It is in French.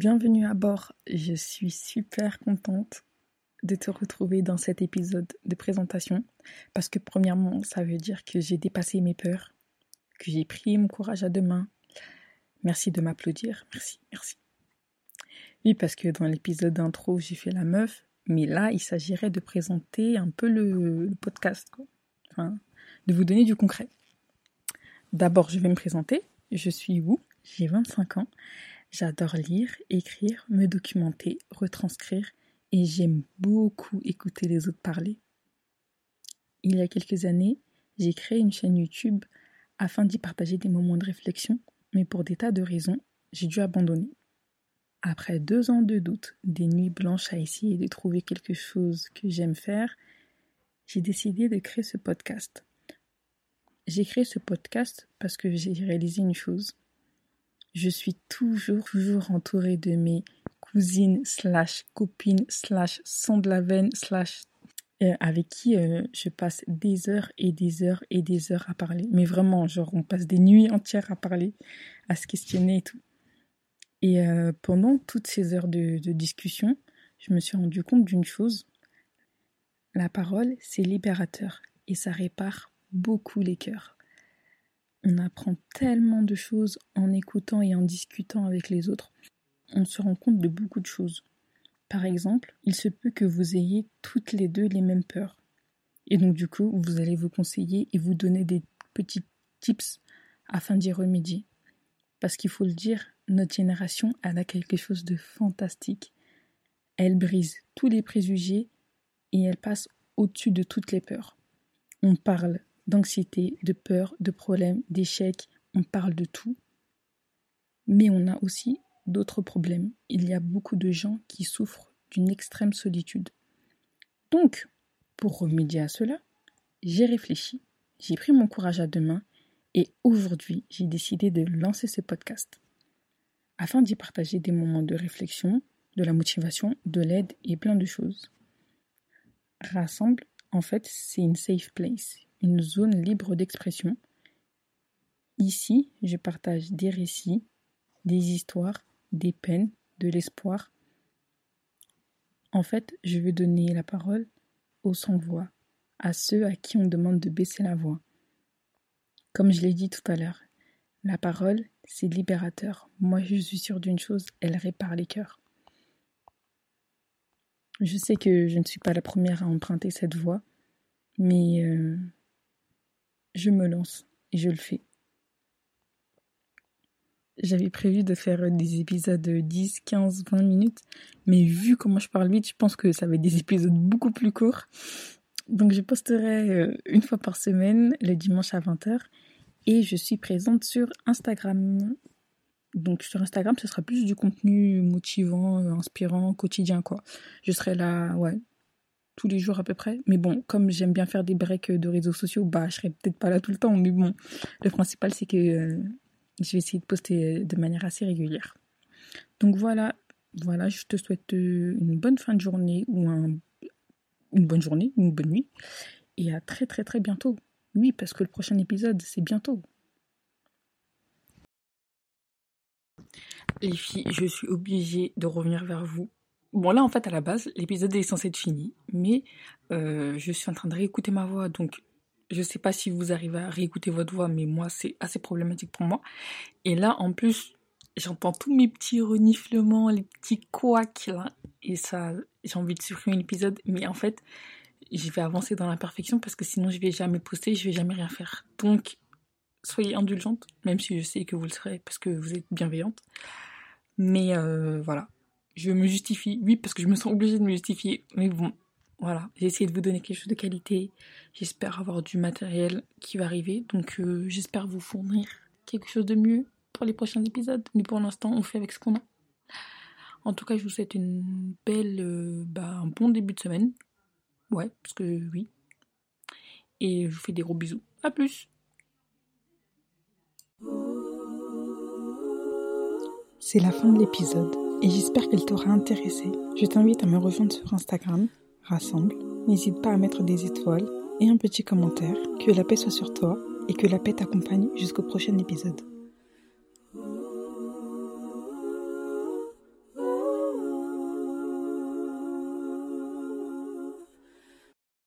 Bienvenue à bord, je suis super contente de te retrouver dans cet épisode de présentation parce que premièrement ça veut dire que j'ai dépassé mes peurs, que j'ai pris mon courage à deux mains. Merci de m'applaudir, merci, merci. Oui, parce que dans l'épisode d'intro j'ai fait la meuf, mais là il s'agirait de présenter un peu le, podcast, Enfin, de vous donner du concret. D'abord je vais me présenter, je suis Wu, j'ai 25 ans J'adore lire, écrire, me documenter, retranscrire et j'aime beaucoup écouter les autres parler. Il y a quelques années, j'ai créé une chaîne YouTube afin d'y partager des moments de réflexion, mais pour des tas de raisons, j'ai dû abandonner. Après deux ans de doute, des nuits blanches à essayer de trouver quelque chose que j'aime faire, j'ai décidé de créer ce podcast. J'ai créé ce podcast parce que j'ai réalisé une chose je suis toujours, toujours entourée de mes cousines slash copines slash sang de la veine slash euh, avec qui euh, je passe des heures et des heures et des heures à parler. Mais vraiment, genre, on passe des nuits entières à parler, à se questionner et tout. Et euh, pendant toutes ces heures de, de discussion, je me suis rendu compte d'une chose. La parole, c'est libérateur et ça répare beaucoup les cœurs. On apprend tellement de choses en écoutant et en discutant avec les autres. On se rend compte de beaucoup de choses. Par exemple, il se peut que vous ayez toutes les deux les mêmes peurs. Et donc du coup, vous allez vous conseiller et vous donner des petits tips afin d'y remédier. Parce qu'il faut le dire, notre génération, elle a quelque chose de fantastique. Elle brise tous les préjugés et elle passe au-dessus de toutes les peurs. On parle d'anxiété, de peur, de problèmes, d'échecs, on parle de tout. Mais on a aussi d'autres problèmes. Il y a beaucoup de gens qui souffrent d'une extrême solitude. Donc, pour remédier à cela, j'ai réfléchi, j'ai pris mon courage à deux mains et aujourd'hui, j'ai décidé de lancer ce podcast afin d'y partager des moments de réflexion, de la motivation, de l'aide et plein de choses. Rassemble, en fait, c'est une safe place, une zone libre d'expression. Ici, je partage des récits, des histoires, des peines, de l'espoir. En fait, je veux donner la parole aux sans-voix, à ceux à qui on demande de baisser la voix. Comme je l'ai dit tout à l'heure, la parole, c'est libérateur. Moi, je suis sûre d'une chose, elle répare les cœurs. Je sais que je ne suis pas la première à emprunter cette voie, mais euh, je me lance et je le fais. J'avais prévu de faire des épisodes de 10, 15, 20 minutes, mais vu comment je parle vite, je pense que ça va être des épisodes beaucoup plus courts. Donc je posterai euh, une fois par semaine, le dimanche à 20h, et je suis présente sur Instagram. Donc sur Instagram, ce sera plus du contenu motivant, inspirant, quotidien quoi. Je serai là, ouais, tous les jours à peu près. Mais bon, comme j'aime bien faire des breaks de réseaux sociaux, bah je serai peut-être pas là tout le temps. Mais bon, le principal c'est que euh, je vais essayer de poster de manière assez régulière. Donc voilà, voilà, je te souhaite euh, une bonne fin de journée ou un, une bonne journée, une bonne nuit. Et à très très très bientôt. Oui, parce que le prochain épisode, c'est bientôt. Les filles, je suis obligée de revenir vers vous Bon, là, en fait, à la base, l'épisode est censé être fini, mais euh, je suis en train de réécouter ma voix, donc je sais pas si vous arrivez à réécouter votre voix, mais moi, c'est assez problématique pour moi. Et là, en plus, j'entends tous mes petits reniflements, les petits couacs, là, et ça, j'ai envie de supprimer l'épisode, mais en fait, je vais avancer dans l'imperfection parce que sinon, je vais jamais poster, je vais jamais rien faire. Donc, soyez indulgente, même si je sais que vous le serez parce que vous êtes bienveillante. Mais euh, voilà, je me justifie. Oui, parce que je me sens obligée de me justifier. Mais bon, voilà. J'ai essayé de vous donner quelque chose de qualité. J'espère avoir du matériel qui va arriver. Donc, euh, j'espère vous fournir quelque chose de mieux pour les prochains épisodes. Mais pour l'instant, on fait avec ce qu'on a. En tout cas, je vous souhaite une belle, euh, bah, un bon début de semaine. Ouais, parce que oui. Et je vous fais des gros bisous. À plus. C'est la fin de l'épisode et j'espère qu'elle t'aura intéressé. Je t'invite à me rejoindre sur Instagram, rassemble. N'hésite pas à mettre des étoiles et un petit commentaire. Que la paix soit sur toi et que la paix t'accompagne jusqu'au prochain épisode.